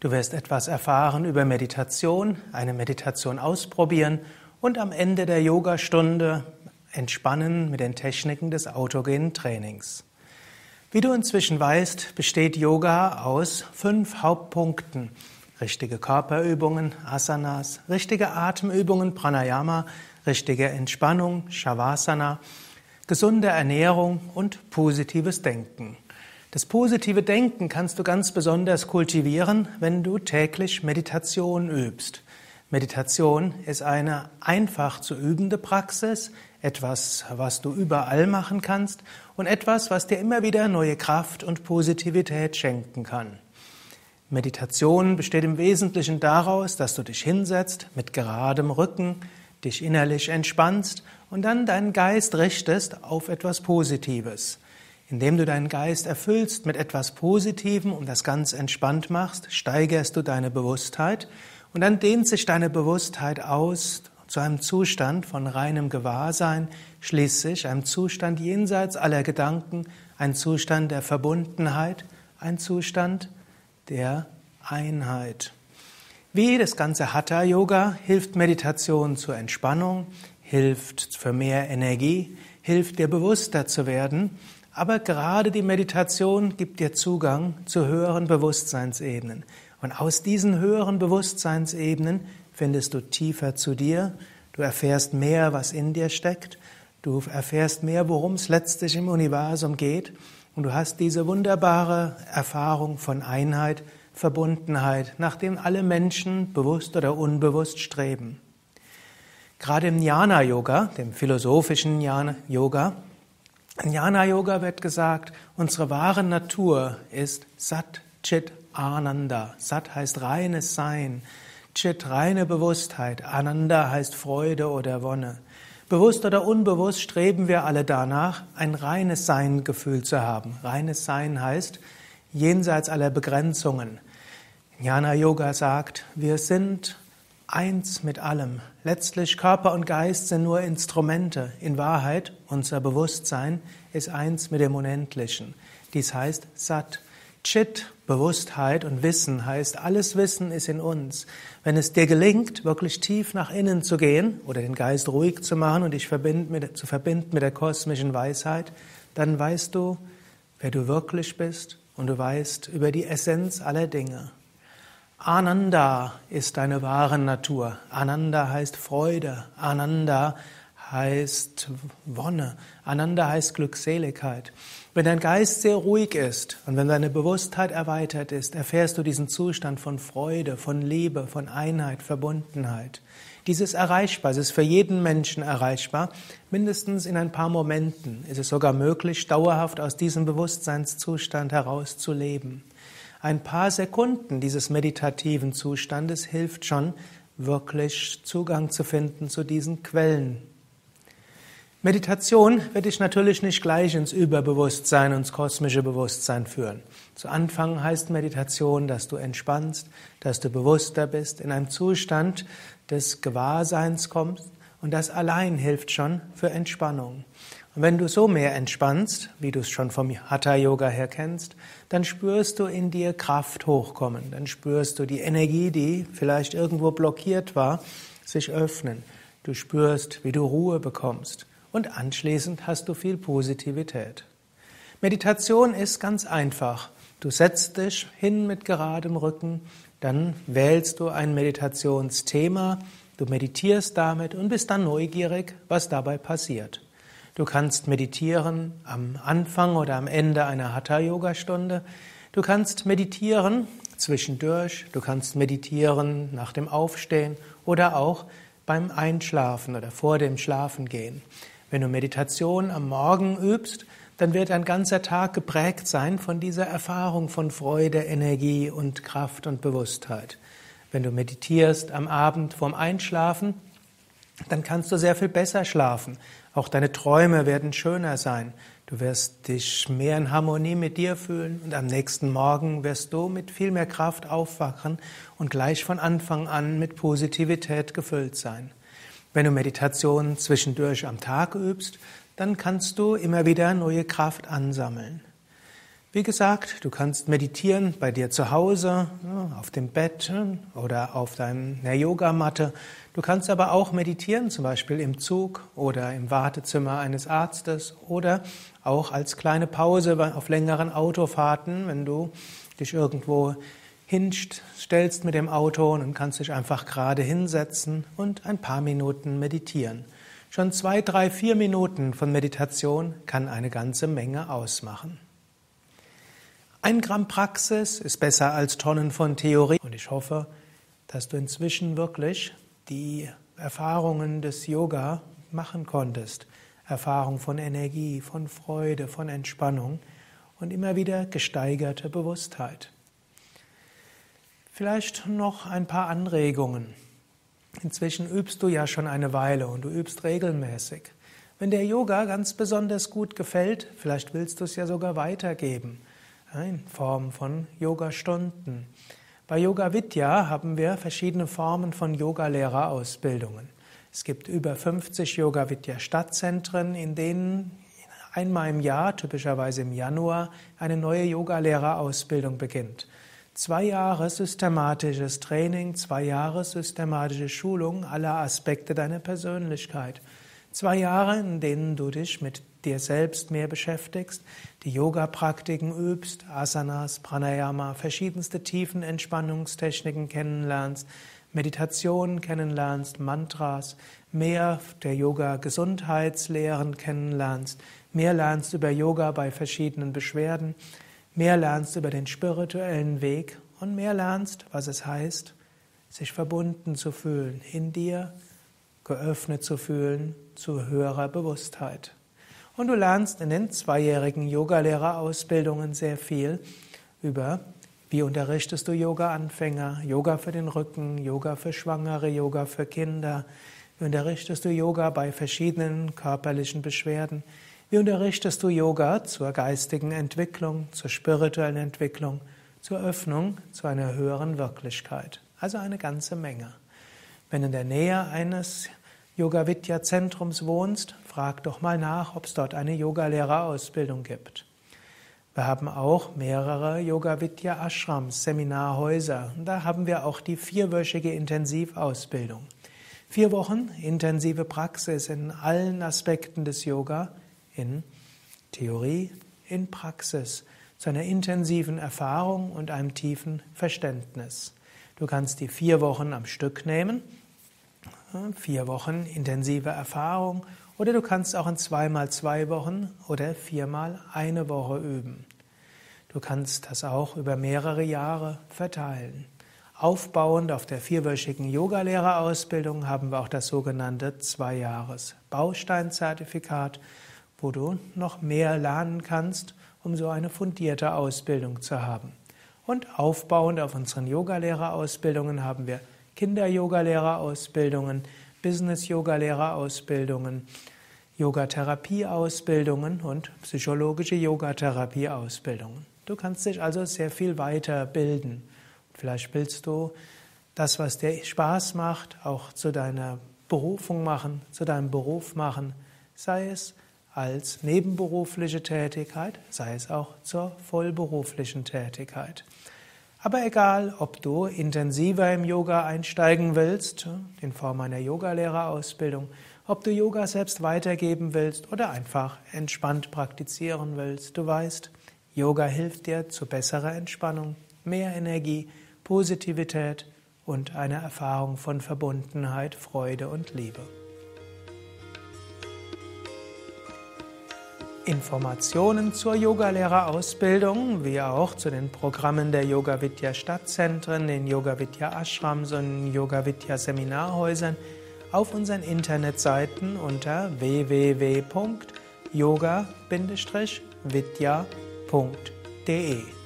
Du wirst etwas erfahren über Meditation, eine Meditation ausprobieren und am Ende der Yogastunde entspannen mit den Techniken des autogenen Trainings. Wie du inzwischen weißt, besteht Yoga aus fünf Hauptpunkten. Richtige Körperübungen, Asanas, richtige Atemübungen, Pranayama, richtige Entspannung, Shavasana, gesunde Ernährung und positives Denken. Das positive Denken kannst du ganz besonders kultivieren, wenn du täglich Meditation übst. Meditation ist eine einfach zu übende Praxis, etwas, was du überall machen kannst und etwas, was dir immer wieder neue Kraft und Positivität schenken kann. Meditation besteht im Wesentlichen daraus, dass du dich hinsetzt mit geradem Rücken, dich innerlich entspannst und dann deinen Geist richtest auf etwas Positives. Indem du deinen Geist erfüllst mit etwas Positivem und das ganz entspannt machst, steigerst du deine Bewusstheit und dann dehnt sich deine Bewusstheit aus zu einem Zustand von reinem Gewahrsein, schließlich einem Zustand jenseits aller Gedanken, ein Zustand der Verbundenheit, ein Zustand der Einheit. Wie das ganze Hatha Yoga hilft Meditation zur Entspannung, hilft für mehr Energie, hilft dir bewusster zu werden aber gerade die Meditation gibt dir Zugang zu höheren Bewusstseinsebenen. Und aus diesen höheren Bewusstseinsebenen findest du tiefer zu dir, du erfährst mehr, was in dir steckt, du erfährst mehr, worum es letztlich im Universum geht und du hast diese wunderbare Erfahrung von Einheit, Verbundenheit, nach dem alle Menschen bewusst oder unbewusst streben. Gerade im Jnana Yoga, dem philosophischen Jnana Yoga, in Jnana Yoga wird gesagt, unsere wahre Natur ist Sat Chit Ananda. Sat heißt reines Sein, Chit reine Bewusstheit, Ananda heißt Freude oder Wonne. Bewusst oder unbewusst streben wir alle danach, ein reines Sein-Gefühl zu haben. Reines Sein heißt jenseits aller Begrenzungen. Jnana Yoga sagt, wir sind eins mit allem. Letztlich Körper und Geist sind nur Instrumente. In Wahrheit, unser Bewusstsein ist eins mit dem Unendlichen. Dies heißt Sat. Chit, Bewusstheit und Wissen heißt, alles Wissen ist in uns. Wenn es dir gelingt, wirklich tief nach innen zu gehen oder den Geist ruhig zu machen und dich zu verbinden mit der kosmischen Weisheit, dann weißt du, wer du wirklich bist und du weißt über die Essenz aller Dinge. Ananda ist deine wahre Natur. Ananda heißt Freude. Ananda heißt Wonne. Ananda heißt Glückseligkeit. Wenn dein Geist sehr ruhig ist und wenn deine Bewusstheit erweitert ist, erfährst du diesen Zustand von Freude, von Liebe, von Einheit, Verbundenheit. Dies ist erreichbar, es ist für jeden Menschen erreichbar. Mindestens in ein paar Momenten ist es sogar möglich, dauerhaft aus diesem Bewusstseinszustand heraus zu leben. Ein paar Sekunden dieses meditativen Zustandes hilft schon, wirklich Zugang zu finden zu diesen Quellen. Meditation wird dich natürlich nicht gleich ins Überbewusstsein, ins kosmische Bewusstsein führen. Zu Anfang heißt Meditation, dass du entspannst, dass du bewusster bist, in einem Zustand des Gewahrseins kommst und das allein hilft schon für Entspannung. Und wenn du so mehr entspannst, wie du es schon vom Hatha Yoga her kennst, dann spürst du in dir Kraft hochkommen. Dann spürst du die Energie, die vielleicht irgendwo blockiert war, sich öffnen. Du spürst, wie du Ruhe bekommst. Und anschließend hast du viel Positivität. Meditation ist ganz einfach. Du setzt dich hin mit geradem Rücken, dann wählst du ein Meditationsthema, du meditierst damit und bist dann neugierig, was dabei passiert. Du kannst meditieren am Anfang oder am Ende einer Hatha-Yoga-Stunde. Du kannst meditieren zwischendurch. Du kannst meditieren nach dem Aufstehen oder auch beim Einschlafen oder vor dem Schlafengehen. Wenn du Meditation am Morgen übst, dann wird ein ganzer Tag geprägt sein von dieser Erfahrung von Freude, Energie und Kraft und Bewusstheit. Wenn du meditierst am Abend vorm Einschlafen, dann kannst du sehr viel besser schlafen. Auch deine Träume werden schöner sein. Du wirst dich mehr in Harmonie mit dir fühlen und am nächsten Morgen wirst du mit viel mehr Kraft aufwachen und gleich von Anfang an mit Positivität gefüllt sein. Wenn du Meditation zwischendurch am Tag übst, dann kannst du immer wieder neue Kraft ansammeln. Wie gesagt, du kannst meditieren bei dir zu Hause, auf dem Bett oder auf deiner Yogamatte. Du kannst aber auch meditieren, zum Beispiel im Zug oder im Wartezimmer eines Arztes oder auch als kleine Pause auf längeren Autofahrten, wenn du dich irgendwo hinstellst mit dem Auto und kannst dich einfach gerade hinsetzen und ein paar Minuten meditieren. Schon zwei, drei, vier Minuten von Meditation kann eine ganze Menge ausmachen. Ein Gramm Praxis ist besser als Tonnen von Theorie. Und ich hoffe, dass du inzwischen wirklich die Erfahrungen des Yoga machen konntest. Erfahrung von Energie, von Freude, von Entspannung und immer wieder gesteigerte Bewusstheit. Vielleicht noch ein paar Anregungen. Inzwischen übst du ja schon eine Weile und du übst regelmäßig. Wenn der Yoga ganz besonders gut gefällt, vielleicht willst du es ja sogar weitergeben in Form von Yoga-Stunden. Bei Yoga Vidya haben wir verschiedene Formen von Yogalehrerausbildungen. Es gibt über 50 Yoga Vidya Stadtzentren, in denen einmal im Jahr, typischerweise im Januar, eine neue Yogalehrerausbildung beginnt. Zwei Jahre systematisches Training, zwei Jahre systematische Schulung aller Aspekte deiner Persönlichkeit. Zwei Jahre, in denen du dich mit dir selbst mehr beschäftigst, die Yoga-Praktiken übst, Asanas, Pranayama, verschiedenste tiefen Entspannungstechniken kennenlernst, Meditationen kennenlernst, Mantras, mehr der Yoga-Gesundheitslehren kennenlernst, mehr lernst über Yoga bei verschiedenen Beschwerden, mehr lernst über den spirituellen Weg und mehr lernst, was es heißt, sich verbunden zu fühlen in dir, geöffnet zu fühlen zu höherer Bewusstheit. Und du lernst in den zweijährigen Yogalehrerausbildungen sehr viel über, wie unterrichtest du Yoga-Anfänger, Yoga für den Rücken, Yoga für Schwangere, Yoga für Kinder, wie unterrichtest du Yoga bei verschiedenen körperlichen Beschwerden, wie unterrichtest du Yoga zur geistigen Entwicklung, zur spirituellen Entwicklung, zur Öffnung zu einer höheren Wirklichkeit. Also eine ganze Menge. Wenn in der Nähe eines Yoga Vidya Zentrums wohnst, frag doch mal nach, ob es dort eine Yogalehrerausbildung gibt. Wir haben auch mehrere Yoga Vidya Ashrams, Seminarhäuser. da haben wir auch die vierwöchige Intensivausbildung. Vier Wochen intensive Praxis in allen Aspekten des Yoga, in Theorie, in Praxis, zu einer intensiven Erfahrung und einem tiefen Verständnis. Du kannst die vier Wochen am Stück nehmen vier Wochen intensive Erfahrung oder du kannst auch in zweimal zwei Wochen oder viermal eine Woche üben. Du kannst das auch über mehrere Jahre verteilen. Aufbauend auf der vierwöchigen Yogalehrerausbildung haben wir auch das sogenannte Zwei-Jahres-Bausteinzertifikat, wo du noch mehr lernen kannst, um so eine fundierte Ausbildung zu haben. Und aufbauend auf unseren Yogalehrerausbildungen haben wir Kinder-Yoga-Lehrerausbildungen, Business-Yoga-Lehrerausbildungen, Yogatherapie-Ausbildungen und psychologische Yogatherapie-Ausbildungen. Du kannst dich also sehr viel weiterbilden. Vielleicht willst du das, was dir Spaß macht, auch zu deiner Berufung machen, zu deinem Beruf machen, sei es als nebenberufliche Tätigkeit, sei es auch zur vollberuflichen Tätigkeit. Aber egal, ob du intensiver im Yoga einsteigen willst, in Form einer Yogalehrerausbildung, ob du Yoga selbst weitergeben willst oder einfach entspannt praktizieren willst, du weißt, Yoga hilft dir zu besserer Entspannung, mehr Energie, Positivität und einer Erfahrung von Verbundenheit, Freude und Liebe. Informationen zur Yogalehrerausbildung, wie auch zu den Programmen der Yoga Vidya Stadtzentren, den Yoga Vidya Ashrams und Yoga Vidya Seminarhäusern auf unseren Internetseiten unter www.yoga-vidya.de